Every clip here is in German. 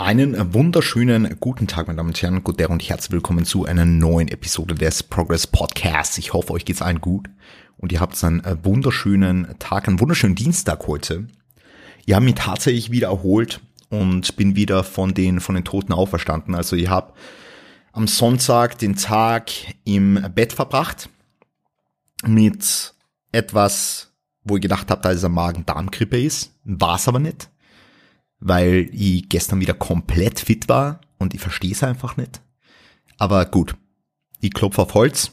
Einen wunderschönen guten Tag, meine Damen und Herren, guten Tag und herzlich willkommen zu einer neuen Episode des Progress Podcasts. Ich hoffe, euch geht's allen gut und ihr habt einen wunderschönen Tag, einen wunderschönen Dienstag heute. Ihr habt mich tatsächlich wieder erholt und bin wieder von den, von den Toten auferstanden. Also ich habe am Sonntag den Tag im Bett verbracht mit etwas, wo ich gedacht habe, da ist eine Magen-Darm-Grippe ist. War es aber nicht weil ich gestern wieder komplett fit war und ich verstehe es einfach nicht. Aber gut, ich klopfe auf Holz.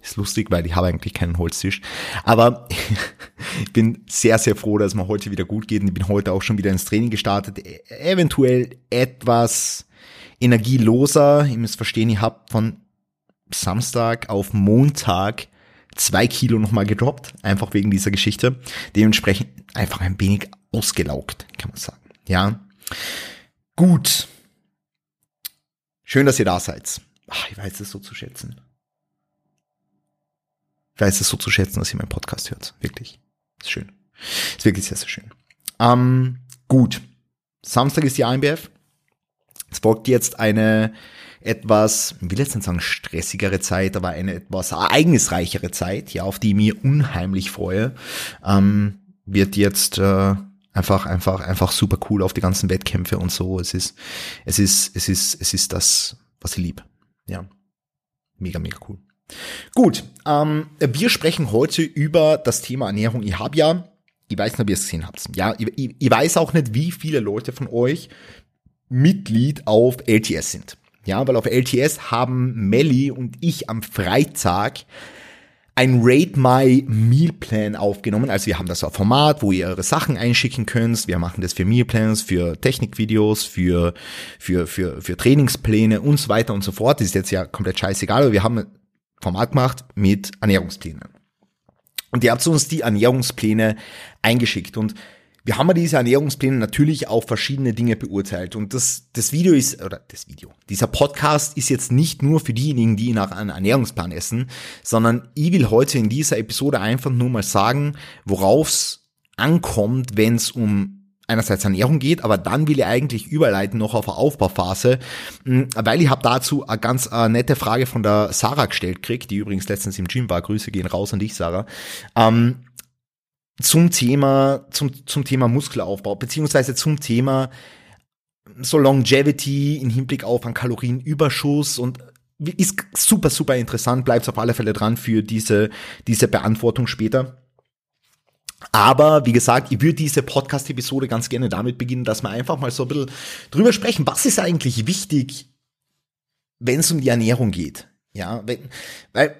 Ist lustig, weil ich habe eigentlich keinen Holztisch. Aber ich bin sehr, sehr froh, dass mir heute wieder gut geht. Und ich bin heute auch schon wieder ins Training gestartet. E-, eventuell etwas energieloser. Ihr müsst verstehen, ich habe von Samstag auf Montag zwei Kilo nochmal gedroppt. Einfach wegen dieser Geschichte. Dementsprechend einfach ein wenig ausgelaugt, kann man sagen. Ja. Gut. Schön, dass ihr da seid. Ach, ich weiß es so zu schätzen. Ich weiß es so zu schätzen, dass ihr meinen Podcast hört. Wirklich. Ist schön. Ist wirklich sehr, sehr schön. Ähm, gut. Samstag ist die IMBF. Es folgt jetzt eine etwas, ich will jetzt nicht sagen stressigere Zeit, aber eine etwas ereignisreichere Zeit, ja, auf die ich mir unheimlich freue. Ähm, wird jetzt äh, einfach, einfach, einfach super cool auf die ganzen Wettkämpfe und so. Es ist, es ist, es ist, es ist das, was ich liebe. Ja. Mega, mega cool. Gut, ähm, wir sprechen heute über das Thema Ernährung. Ich habe ja, ich weiß nicht, ob ihr es gesehen habt. Ja, ich, ich, ich weiß auch nicht, wie viele Leute von euch Mitglied auf LTS sind. Ja, weil auf LTS haben Melly und ich am Freitag ein Rate My Meal Plan aufgenommen. Also wir haben das Format, wo ihr eure Sachen einschicken könnt. Wir machen das für Meal Plans, für Technikvideos, für, für, für, für Trainingspläne und so weiter und so fort. Das ist jetzt ja komplett scheißegal, aber wir haben ein Format gemacht mit Ernährungsplänen. Und ihr habt uns die Ernährungspläne eingeschickt und wir haben diese Ernährungspläne natürlich auf verschiedene Dinge beurteilt. Und das, das Video ist, oder das Video, dieser Podcast ist jetzt nicht nur für diejenigen, die nach einem Ernährungsplan essen, sondern ich will heute in dieser Episode einfach nur mal sagen, worauf es ankommt, wenn es um einerseits Ernährung geht, aber dann will ich eigentlich überleiten noch auf eine Aufbauphase, hm, weil ich habe dazu eine ganz äh, nette Frage von der Sarah gestellt kriegt, die übrigens letztens im Gym war. Grüße gehen raus an dich, Sarah. Ähm, zum Thema, zum, zum Thema Muskelaufbau, beziehungsweise zum Thema so Longevity in Hinblick auf einen Kalorienüberschuss und ist super, super interessant, bleibt auf alle Fälle dran für diese, diese Beantwortung später. Aber wie gesagt, ich würde diese Podcast-Episode ganz gerne damit beginnen, dass wir einfach mal so ein bisschen drüber sprechen, was ist eigentlich wichtig, wenn es um die Ernährung geht. Ja, wenn, weil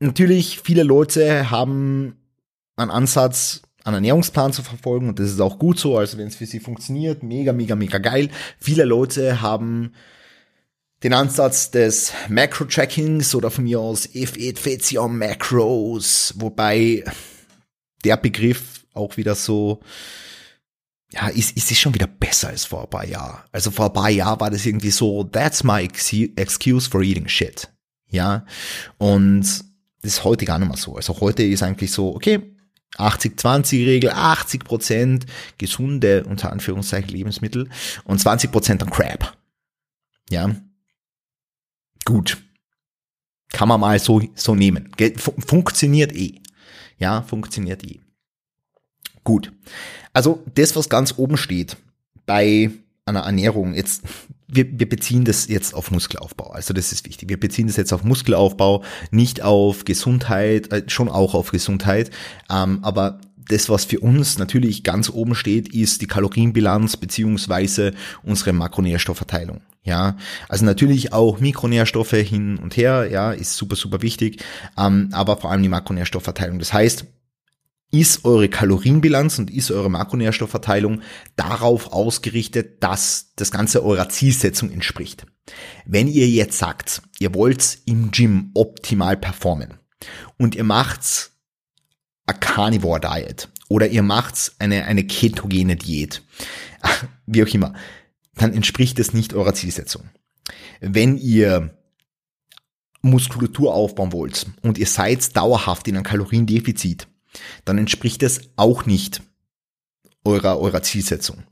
natürlich viele Leute haben einen Ansatz, einen Ernährungsplan zu verfolgen und das ist auch gut so, also wenn es für sie funktioniert, mega, mega, mega geil. Viele Leute haben den Ansatz des Macro-Trackings oder von mir aus if it fits your macros, wobei der Begriff auch wieder so, ja, ist, ist es schon wieder besser als vor ein paar Jahren. Also vor ein paar Jahren war das irgendwie so, that's my excuse for eating shit. Ja, und das ist heute gar nicht mehr so. Also heute ist eigentlich so, okay, 80-20-Regel, 80 Prozent gesunde, unter Anführungszeichen, Lebensmittel und 20 Prozent an Crap. Ja. Gut. Kann man mal so, so nehmen. Funktioniert eh. Ja, funktioniert eh. Gut. Also, das, was ganz oben steht bei einer Ernährung, jetzt wir, wir beziehen das jetzt auf Muskelaufbau. Also das ist wichtig. Wir beziehen das jetzt auf Muskelaufbau, nicht auf Gesundheit, äh, schon auch auf Gesundheit. Ähm, aber das, was für uns natürlich ganz oben steht, ist die Kalorienbilanz beziehungsweise unsere Makronährstoffverteilung. Ja, also natürlich auch Mikronährstoffe hin und her, ja, ist super, super wichtig, ähm, aber vor allem die Makronährstoffverteilung. Das heißt, ist eure Kalorienbilanz und ist eure Makronährstoffverteilung darauf ausgerichtet, dass das Ganze eurer Zielsetzung entspricht. Wenn ihr jetzt sagt, ihr wollt im Gym optimal performen und ihr macht a Carnivore Diet oder ihr macht eine, eine ketogene Diät, wie auch immer, dann entspricht es nicht eurer Zielsetzung. Wenn ihr Muskulatur aufbauen wollt und ihr seid dauerhaft in einem Kaloriendefizit, dann entspricht es auch nicht eurer, eurer Zielsetzung.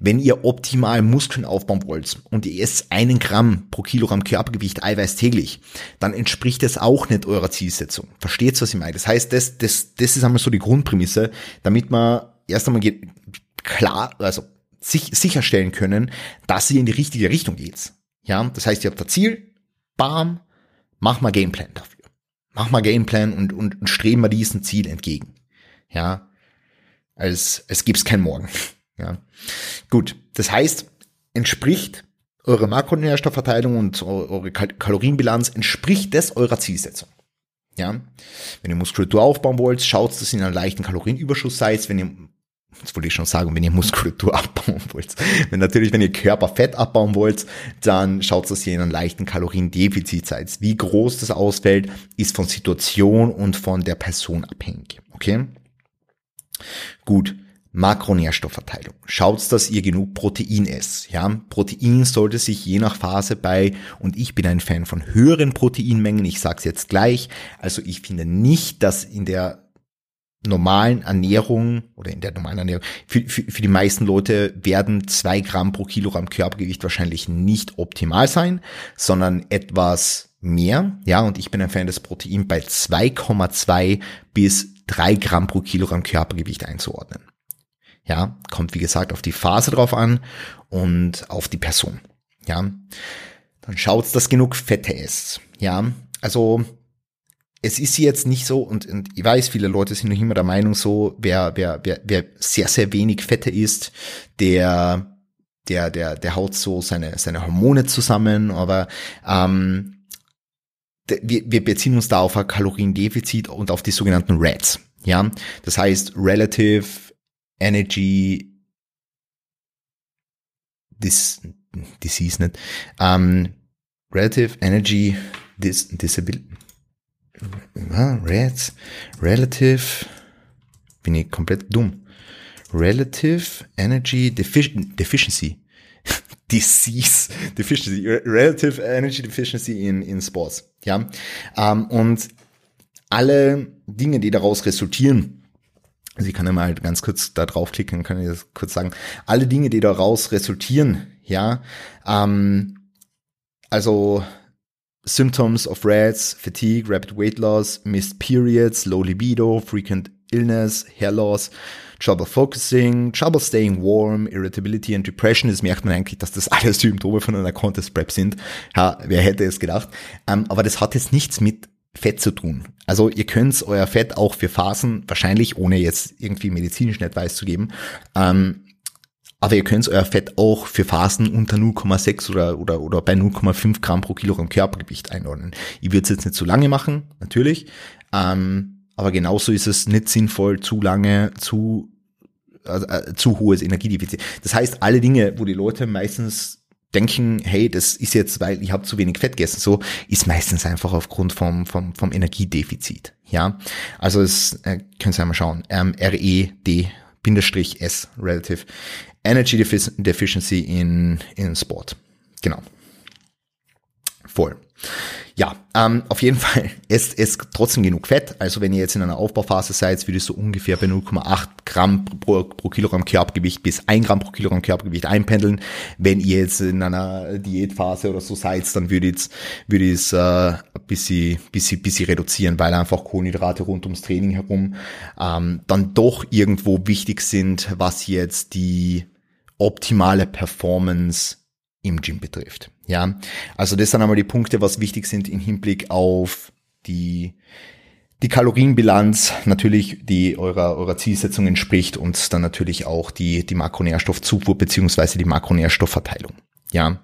Wenn ihr optimal Muskeln aufbauen wollt und ihr esst einen Gramm pro Kilogramm Körpergewicht Eiweiß täglich, dann entspricht das auch nicht eurer Zielsetzung. Versteht, was ich meine? Das heißt, das, das, das ist einmal so die Grundprämisse, damit man erst einmal klar, also sich, sicherstellen können, dass ihr in die richtige Richtung geht. Ja, das heißt, ihr habt das Ziel, bam, mach mal Gameplan dafür. Mach mal Gameplan und, und, und streben wir diesem Ziel entgegen. Ja, als es gibt's kein Morgen. Ja, gut. Das heißt, entspricht eure Makronährstoffverteilung und eure Kalorienbilanz entspricht das eurer Zielsetzung. Ja, wenn ihr Muskulatur aufbauen wollt, schaut, dass ihr in einem leichten Kalorienüberschuss seid. Wenn ihr das wollte ich schon sagen, wenn ihr Muskulatur abbauen wollt. Wenn natürlich, wenn ihr Körperfett abbauen wollt, dann schaut, dass ihr in einem leichten Kaloriendefizit seid. Wie groß das ausfällt, ist von Situation und von der Person abhängig. Okay? Gut. Makronährstoffverteilung. Schaut, dass ihr genug Protein esst. Ja, Protein sollte sich je nach Phase bei, und ich bin ein Fan von höheren Proteinmengen, ich sag's jetzt gleich, also ich finde nicht, dass in der normalen Ernährung oder in der normalen Ernährung, für, für, für die meisten Leute werden zwei Gramm pro Kilogramm Körpergewicht wahrscheinlich nicht optimal sein, sondern etwas mehr. Ja, und ich bin ein Fan des Protein bei 2,2 bis 3 Gramm pro Kilogramm Körpergewicht einzuordnen. Ja, kommt wie gesagt auf die Phase drauf an und auf die Person. Ja, dann schaut, dass genug Fette ist. Ja, also es ist jetzt nicht so, und, und ich weiß, viele Leute sind noch immer der Meinung so, wer, wer, wer, wer sehr, sehr wenig Fette isst, der, der, der, der haut so seine, seine Hormone zusammen, aber ähm, wir, wir beziehen uns da auf ein Kaloriendefizit und auf die sogenannten RADs. Ja, das heißt Relative Energy Dis, Disease nicht. Ähm, Relative Energy Dis, Disability Reds, Relative, bin ich komplett dumm. Relative Energy Defici Deficiency. Disease Deficiency, Relative Energy Deficiency in, in Sports. Ja, ähm, und alle Dinge, die daraus resultieren, also ich kann ja mal ganz kurz da draufklicken, kann ich das kurz sagen, alle Dinge, die daraus resultieren, ja, ähm, also symptoms of RADS, fatigue, rapid weight loss, missed periods, low libido, frequent illness, hair loss, trouble focusing, trouble staying warm, irritability and depression. Das merkt man eigentlich, dass das alles Symptome von einer Contest Prep sind. Ja, wer hätte es gedacht? Ähm, aber das hat jetzt nichts mit Fett zu tun. Also ihr könnt euer Fett auch für Phasen, wahrscheinlich ohne jetzt irgendwie medizinischen Advice zu geben, ähm, aber ihr könnt euer Fett auch für Phasen unter 0,6 oder, oder, oder bei 0,5 Gramm pro Kilogramm Körpergewicht einordnen. Ich würde es jetzt nicht zu lange machen, natürlich. Ähm, aber genauso ist es nicht sinnvoll, zu lange, zu, äh, äh, zu hohes Energiedefizit. Das heißt, alle Dinge, wo die Leute meistens denken, hey, das ist jetzt, weil ich habe zu wenig Fett gegessen, so ist meistens einfach aufgrund vom, vom, vom Energiedefizit. Ja, also es äh, könnt ihr einmal schauen. Ähm, RED Bindestrich S relative Energy Deficiency in, in Sport. Genau. Voll. Ja, ähm, auf jeden Fall ist es trotzdem genug Fett. Also wenn ihr jetzt in einer Aufbauphase seid, würde ich so ungefähr bei 0,8 Gramm pro, pro Kilogramm Körpergewicht bis 1 Gramm pro Kilogramm Körpergewicht einpendeln. Wenn ihr jetzt in einer Diätphase oder so seid, dann würde ich würde ich es äh, ein bisschen, bisschen, bisschen reduzieren, weil einfach Kohlenhydrate rund ums Training herum ähm, dann doch irgendwo wichtig sind, was jetzt die optimale Performance im Gym betrifft. Ja, also das sind einmal die Punkte, was wichtig sind im Hinblick auf die die Kalorienbilanz natürlich, die eurer, eurer Zielsetzung entspricht und dann natürlich auch die, die Makronährstoffzufuhr beziehungsweise die Makronährstoffverteilung. Ja,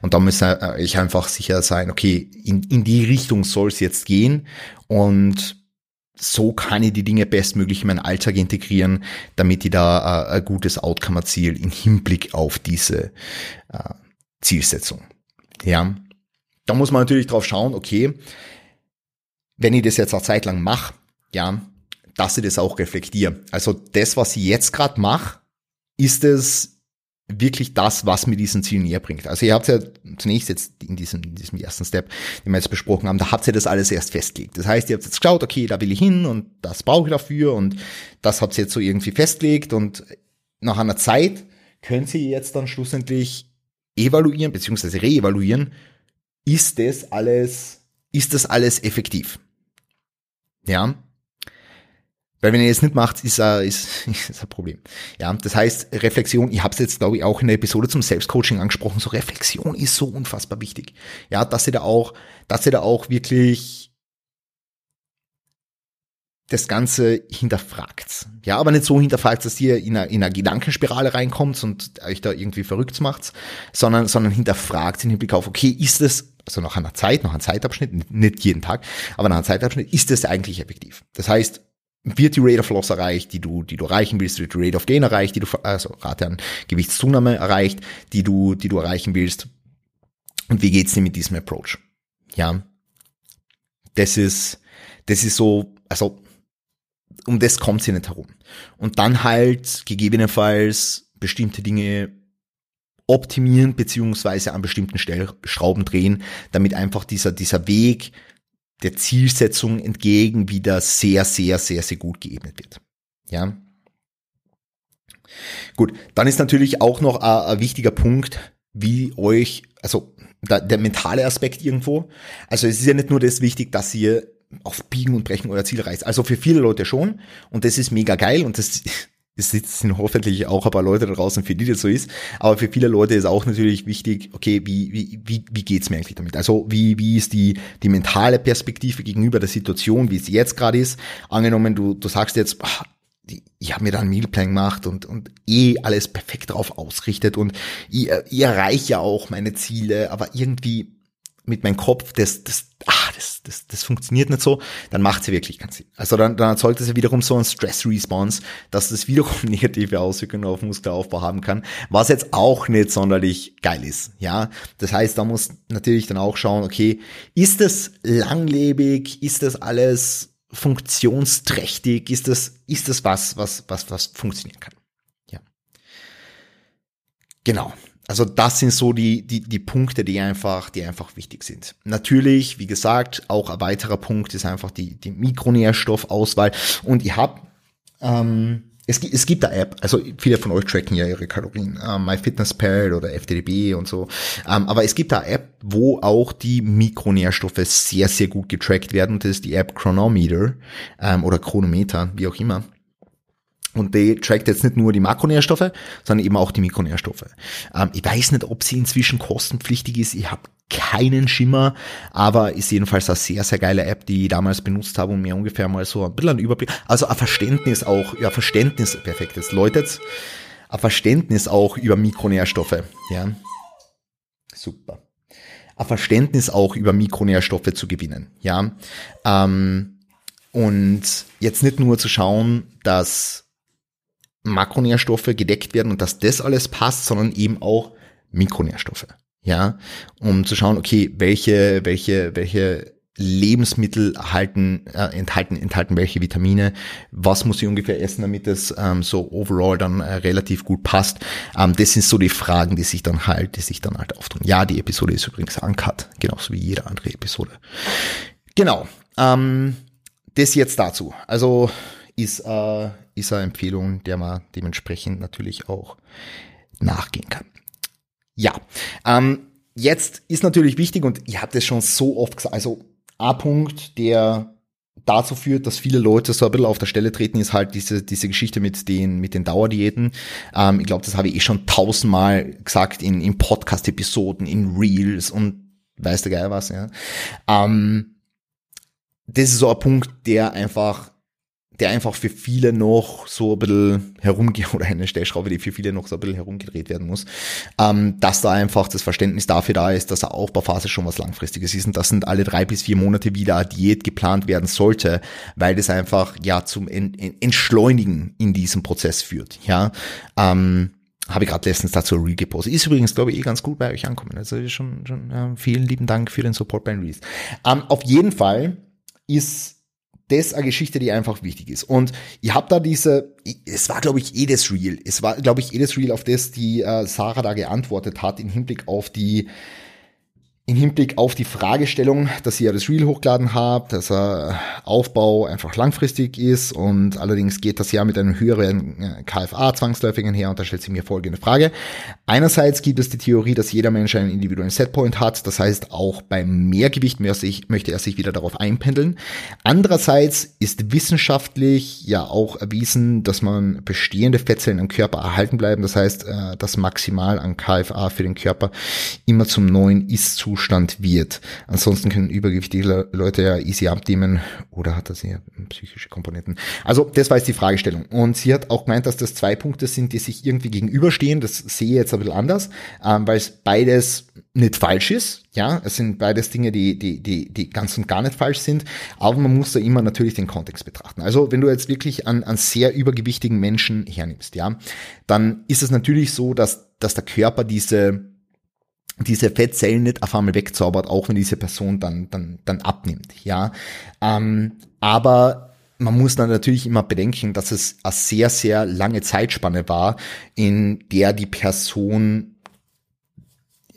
und da müsste äh, ich einfach sicher sein, okay, in, in die Richtung soll es jetzt gehen und so kann ich die Dinge bestmöglich in meinen Alltag integrieren, damit ich da äh, ein gutes Outcome erziele im Hinblick auf diese äh, Zielsetzung. Ja, da muss man natürlich drauf schauen, okay, wenn ich das jetzt eine Zeit lang mache, ja, dass ich das auch reflektiere. Also das, was ich jetzt gerade mache, ist es wirklich das, was mir diesen Ziel näher bringt. Also ihr habt ja zunächst jetzt in diesem, in diesem ersten Step, den wir jetzt besprochen haben, da habt ihr das alles erst festgelegt. Das heißt, ihr habt jetzt geschaut, okay, da will ich hin und das brauche ich dafür und das habt ihr jetzt so irgendwie festgelegt und nach einer Zeit können Sie jetzt dann schlussendlich evaluieren bzw. reevaluieren, ist das alles, ist das alles effektiv? Ja. Weil wenn ihr es nicht macht, ist, uh, ist, ist ein Problem. Ja, das heißt, Reflexion, ich habe es jetzt, glaube ich, auch in der Episode zum Selbstcoaching angesprochen, so Reflexion ist so unfassbar wichtig. Ja, dass ihr da auch, dass ihr da auch wirklich das Ganze hinterfragt. Ja, aber nicht so hinterfragt, dass ihr in einer, in einer Gedankenspirale reinkommt und euch da irgendwie verrückt macht, sondern, sondern hinterfragt im Hinblick auf, okay, ist es, also nach einer Zeit, nach einem Zeitabschnitt, nicht jeden Tag, aber nach einem Zeitabschnitt, ist das eigentlich effektiv? Das heißt, wird die Rate of Loss erreicht, die du, die du erreichen willst, wird die Rate of Gain erreicht, die du, also Rate an Gewichtszunahme erreicht, die du, die du erreichen willst? Und wie geht's dir mit diesem Approach? Ja. Das ist, das ist so, also um das kommt sie nicht herum. Und dann halt gegebenenfalls bestimmte Dinge optimieren beziehungsweise an bestimmten Stellschrauben drehen, damit einfach dieser, dieser Weg der Zielsetzung entgegen wieder sehr, sehr, sehr, sehr gut geebnet wird. Ja. Gut, dann ist natürlich auch noch ein, ein wichtiger Punkt, wie euch, also der, der mentale Aspekt irgendwo. Also es ist ja nicht nur das wichtig, dass ihr auf Biegen und Brechen euer Ziel reißt. Also für viele Leute schon und das ist mega geil und das es sind hoffentlich auch ein paar Leute da draußen, für die das so ist. Aber für viele Leute ist auch natürlich wichtig, okay, wie, wie, wie, wie geht's mir eigentlich damit? Also wie, wie ist die, die mentale Perspektive gegenüber der Situation, wie es jetzt gerade ist? Angenommen, du, du sagst jetzt, ach, ich habe mir da einen Mealplan gemacht und, und eh alles perfekt drauf ausrichtet und ich, ich erreiche ja auch meine Ziele, aber irgendwie mit meinem Kopf, das, das, ah, das, das, das funktioniert nicht so, dann macht sie wirklich keinen Sinn. Also dann, dann erzeugt es ja wiederum so einen Stress-Response, dass das wiederum negative Auswirkungen auf Muskelaufbau haben kann, was jetzt auch nicht sonderlich geil ist. Ja, das heißt, da muss natürlich dann auch schauen, okay, ist das langlebig, ist das alles funktionsträchtig, ist das, ist das was, was, was, was funktionieren kann. Ja. Genau. Also das sind so die, die, die Punkte, die einfach, die einfach wichtig sind. Natürlich, wie gesagt, auch ein weiterer Punkt ist einfach die, die Mikronährstoffauswahl. Und ich habe ähm, es, es gibt da App, also viele von euch tracken ja ihre Kalorien, ähm, MyFitnessPal oder FTDB und so. Ähm, aber es gibt da App, wo auch die Mikronährstoffe sehr, sehr gut getrackt werden. das ist die App Chronometer ähm, oder Chronometer, wie auch immer. Und die trackt jetzt nicht nur die Makronährstoffe, sondern eben auch die Mikronährstoffe. Ähm, ich weiß nicht, ob sie inzwischen kostenpflichtig ist. Ich habe keinen Schimmer, aber ist jedenfalls eine sehr, sehr geile App, die ich damals benutzt habe, um mir ungefähr mal so ein bisschen einen Überblick, also ein Verständnis auch, ja, Verständnis, perfekt, jetzt läutet's, ein Verständnis auch über Mikronährstoffe, ja. Super. Ein Verständnis auch über Mikronährstoffe zu gewinnen, ja. Ähm, und jetzt nicht nur zu schauen, dass Makronährstoffe gedeckt werden und dass das alles passt, sondern eben auch Mikronährstoffe. Ja, um zu schauen, okay, welche, welche, welche Lebensmittel erhalten, äh, enthalten, enthalten welche Vitamine, was muss ich ungefähr essen, damit es ähm, so overall dann äh, relativ gut passt. Ähm, das sind so die Fragen, die sich dann halt, die sich dann halt auftun. Ja, die Episode ist übrigens uncut, genauso wie jede andere Episode. Genau. Ähm, das jetzt dazu. Also ist, äh, ist eine Empfehlung, der man dementsprechend natürlich auch nachgehen kann. Ja, ähm, jetzt ist natürlich wichtig und ihr habt es schon so oft gesagt, also A-Punkt, der dazu führt, dass viele Leute so ein bisschen auf der Stelle treten, ist halt diese, diese Geschichte mit den, mit den Dauerdiäten. Ähm, ich glaube, das habe ich eh schon tausendmal gesagt in, in Podcast-Episoden, in Reels und weiß der Geil was, ja. Ähm, das ist so ein Punkt, der einfach der einfach für viele noch so ein bisschen herumgeht, oder eine Stellschraube, die für viele noch so ein bisschen herumgedreht werden muss, ähm, dass da einfach das Verständnis dafür da ist, dass eine Aufbauphase schon was Langfristiges ist und das sind alle drei bis vier Monate wieder eine Diät geplant werden sollte, weil das einfach ja zum Entschleunigen in diesem Prozess führt, ja. Ähm, habe ich gerade letztens dazu Reel gepostet. Ist übrigens, glaube ich, eh ganz gut bei euch ankommen. Also schon, schon ja, vielen lieben Dank für den Support bei Reels. Ähm, auf jeden Fall ist das eine Geschichte, die einfach wichtig ist. Und ich habe da diese, es war glaube ich eh das Real, es war glaube ich eh das Real, auf das die äh, Sarah da geantwortet hat im Hinblick auf die in Hinblick auf die Fragestellung, dass ihr ja das Reel hochgeladen habt, dass er Aufbau einfach langfristig ist und allerdings geht das ja mit einem höheren äh, KFA zwangsläufig einher und da stellt sich mir folgende Frage. Einerseits gibt es die Theorie, dass jeder Mensch einen individuellen Setpoint hat, das heißt auch beim Mehrgewicht möchte er sich wieder darauf einpendeln. Andererseits ist wissenschaftlich ja auch erwiesen, dass man bestehende Fettzellen im Körper erhalten bleiben, das heißt, äh, das Maximal an KFA für den Körper immer zum neuen Ist-Zustand Zustand wird. Ansonsten können übergewichtige Leute ja easy abnehmen oder hat das eher psychische Komponenten. Also das war jetzt die Fragestellung. Und sie hat auch gemeint, dass das zwei Punkte sind, die sich irgendwie gegenüberstehen. Das sehe ich jetzt ein bisschen anders, ähm, weil es beides nicht falsch ist. Ja, es sind beides Dinge, die, die, die, die ganz und gar nicht falsch sind. Aber man muss da immer natürlich den Kontext betrachten. Also wenn du jetzt wirklich an, an sehr übergewichtigen Menschen hernimmst, ja, dann ist es natürlich so, dass, dass der Körper diese diese Fettzellen nicht auf einmal wegzaubert, auch wenn diese Person dann, dann, dann abnimmt, ja. Ähm, aber man muss dann natürlich immer bedenken, dass es eine sehr, sehr lange Zeitspanne war, in der die Person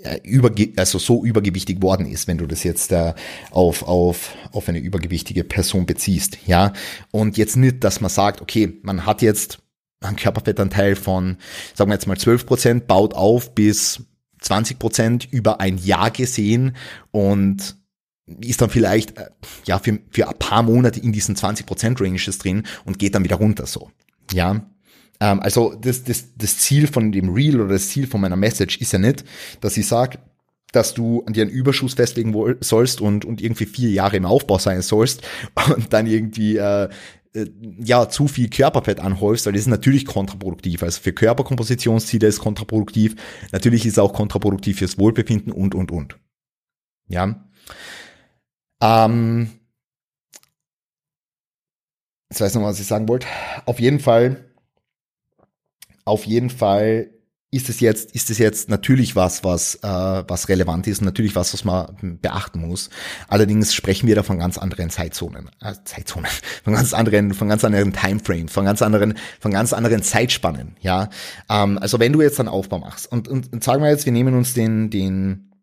äh, überge also so übergewichtig worden ist, wenn du das jetzt äh, auf, auf, auf eine übergewichtige Person beziehst, ja. Und jetzt nicht, dass man sagt, okay, man hat jetzt einen Körperfettanteil von, sagen wir jetzt mal 12 Prozent, baut auf bis 20 Prozent über ein Jahr gesehen und ist dann vielleicht äh, ja für, für ein paar Monate in diesen 20 Prozent Ranges drin und geht dann wieder runter so. Ja. Ähm, also das, das, das Ziel von dem Reel oder das Ziel von meiner Message ist ja nicht, dass ich sage, dass du an dir einen Überschuss festlegen sollst und, und irgendwie vier Jahre im Aufbau sein sollst und dann irgendwie äh, ja, zu viel Körperfett anhäufst, weil das ist natürlich kontraproduktiv. Also für Körperkompositionsziele ist kontraproduktiv. Natürlich ist es auch kontraproduktiv fürs Wohlbefinden und, und, und. Ja. Ähm, jetzt weiß ich noch, was ich sagen wollte. Auf jeden Fall, auf jeden Fall ist es jetzt, ist es jetzt natürlich was, was, äh, was relevant ist, natürlich was, was man beachten muss. Allerdings sprechen wir da von ganz anderen Zeitzonen, äh, Zeitzonen, von ganz anderen, von ganz anderen Timeframes, von ganz anderen, von ganz anderen Zeitspannen, ja. Ähm, also wenn du jetzt einen Aufbau machst und, und, und sagen wir jetzt, wir nehmen uns den, den,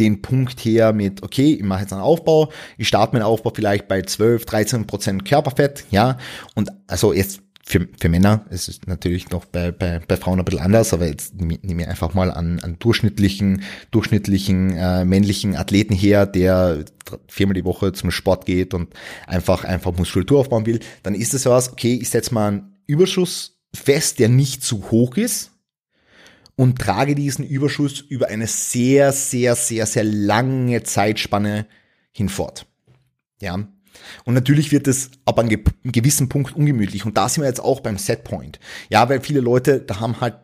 den Punkt her mit, okay, ich mache jetzt einen Aufbau, ich starte meinen Aufbau vielleicht bei 12, 13 Prozent Körperfett, ja, und also jetzt für, für Männer, es ist natürlich noch bei, bei, bei Frauen ein bisschen anders, aber jetzt nehme ich einfach mal an, an durchschnittlichen, durchschnittlichen äh, männlichen Athleten her, der viermal die Woche zum Sport geht und einfach, einfach Muskulatur aufbauen will, dann ist es was, okay, ich setze mal einen Überschuss fest, der nicht zu hoch ist und trage diesen Überschuss über eine sehr, sehr, sehr, sehr lange Zeitspanne hinfort. Ja, und natürlich wird es ab einem gewissen Punkt ungemütlich. Und da sind wir jetzt auch beim Setpoint. Ja, weil viele Leute, da haben halt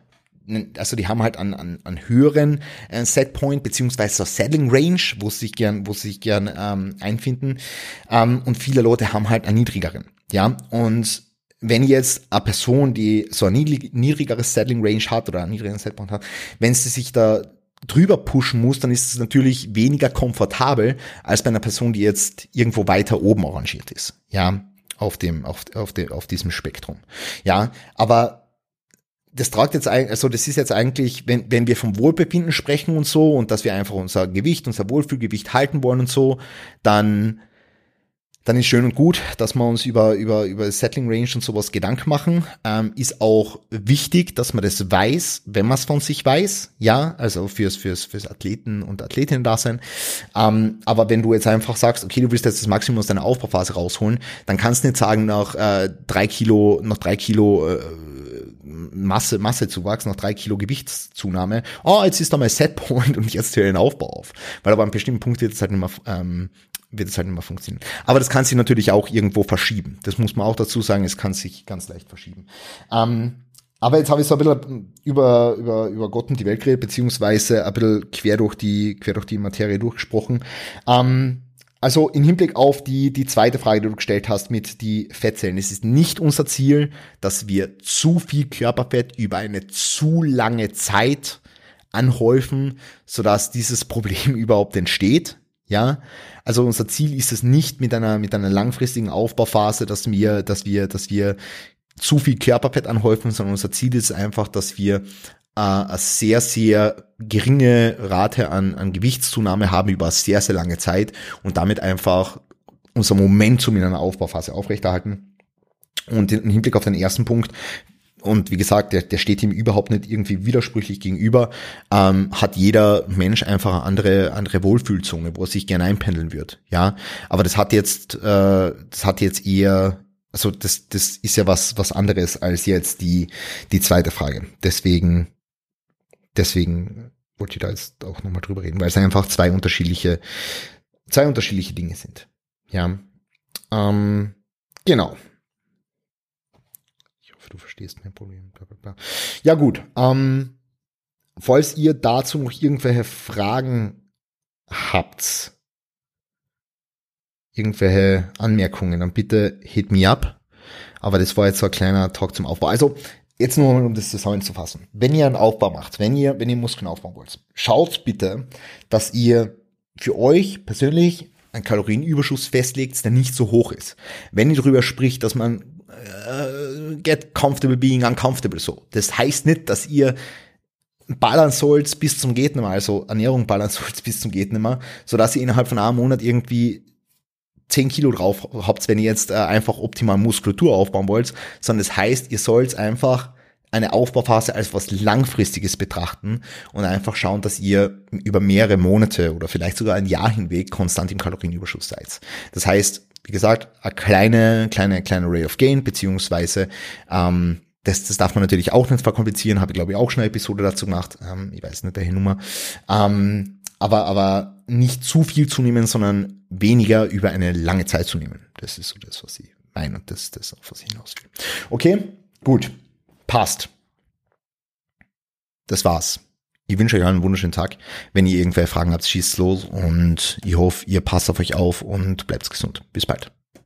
also die haben halt einen, einen, einen höheren äh, Setpoint beziehungsweise so Selling Range, wo sie sich gern, wo sie sich gern ähm, einfinden. Ähm, und viele Leute haben halt einen niedrigeren. Ja, und wenn jetzt eine Person, die so ein niedrigeres Settling Range hat oder einen niedrigeren Setpoint hat, wenn sie sich da drüber pushen muss, dann ist es natürlich weniger komfortabel als bei einer Person, die jetzt irgendwo weiter oben arrangiert ist. Ja, auf dem, auf, auf dem, auf diesem Spektrum. Ja, aber das tragt jetzt eigentlich, also das ist jetzt eigentlich, wenn, wenn wir vom Wohlbefinden sprechen und so und dass wir einfach unser Gewicht, unser Wohlfühlgewicht halten wollen und so, dann dann ist schön und gut, dass wir uns über, über, über Settling Range und sowas Gedanken machen. Ähm, ist auch wichtig, dass man das weiß, wenn man es von sich weiß. Ja, also fürs, fürs, fürs Athleten und Athletinnen da sein. Ähm, aber wenn du jetzt einfach sagst, okay, du willst jetzt das Maximum aus deiner Aufbauphase rausholen, dann kannst du nicht sagen, nach äh, drei Kilo, nach drei Kilo äh, Masse, Massezuwachs, nach drei Kilo Gewichtszunahme, oh, jetzt ist da mein Setpoint und jetzt höre ich den Aufbau auf. Weil aber an bestimmten Punkt wird es halt nicht mehr, ähm, wird es halt nicht mehr funktionieren. Aber das kann sich natürlich auch irgendwo verschieben. Das muss man auch dazu sagen, es kann sich ganz leicht verschieben. Ähm, aber jetzt habe ich so ein bisschen über, über, über Gott und die Welt geredet, beziehungsweise ein bisschen quer durch die, quer durch die Materie durchgesprochen. Ähm, also im Hinblick auf die, die zweite Frage, die du gestellt hast mit die Fettzellen. Es ist nicht unser Ziel, dass wir zu viel Körperfett über eine zu lange Zeit anhäufen, sodass dieses Problem überhaupt entsteht. Ja, also unser Ziel ist es nicht mit einer, mit einer langfristigen Aufbauphase, dass wir, dass wir, dass wir zu viel Körperfett anhäufen, sondern unser Ziel ist einfach, dass wir äh, sehr, sehr geringe Rate an, an Gewichtszunahme haben über sehr, sehr lange Zeit und damit einfach unser Momentum in einer Aufbauphase aufrechterhalten. Und im Hinblick auf den ersten Punkt, und wie gesagt, der, der steht ihm überhaupt nicht irgendwie widersprüchlich gegenüber, ähm, hat jeder Mensch einfach eine andere, andere Wohlfühlzunge, wo er sich gerne einpendeln wird. Ja, aber das hat jetzt, äh, das hat jetzt eher, also das, das ist ja was, was anderes als jetzt die, die zweite Frage. Deswegen, deswegen wollte ich da jetzt auch nochmal drüber reden, weil es einfach zwei unterschiedliche, zwei unterschiedliche Dinge sind. Ja, ähm, genau du verstehst mein Problem. Ja gut, ähm, falls ihr dazu noch irgendwelche Fragen habt, irgendwelche Anmerkungen, dann bitte hit me up. Aber das war jetzt so ein kleiner Talk zum Aufbau. Also jetzt nur um das zusammenzufassen. Wenn ihr einen Aufbau macht, wenn ihr, wenn ihr Muskeln aufbauen wollt, schaut bitte, dass ihr für euch persönlich einen Kalorienüberschuss festlegt, der nicht so hoch ist. Wenn ihr darüber spricht, dass man äh, get comfortable being uncomfortable so. Das heißt nicht, dass ihr ballern sollt bis zum geht nimmer, also Ernährung ballern sollt bis zum geht nimmer, so dass ihr innerhalb von einem Monat irgendwie 10 Kilo drauf habt, wenn ihr jetzt äh, einfach optimal Muskulatur aufbauen wollt, sondern das heißt, ihr sollt einfach eine Aufbauphase als was Langfristiges betrachten und einfach schauen, dass ihr über mehrere Monate oder vielleicht sogar ein Jahr hinweg konstant im Kalorienüberschuss seid. Das heißt, wie gesagt, eine kleine, kleine, kleine Ray of Gain, beziehungsweise ähm, das, das darf man natürlich auch nicht verkomplizieren, habe ich glaube ich auch schon eine Episode dazu gemacht, ähm, ich weiß nicht welche Nummer, ähm, aber, aber nicht zu viel zu nehmen, sondern weniger über eine lange Zeit zu nehmen. Das ist so das, was ich meine und das, das auf was ich hinaus will. Okay, gut, passt. Das war's. Ich wünsche euch einen wunderschönen Tag. Wenn ihr irgendwelche Fragen habt, schießt los und ich hoffe, ihr passt auf euch auf und bleibt gesund. Bis bald.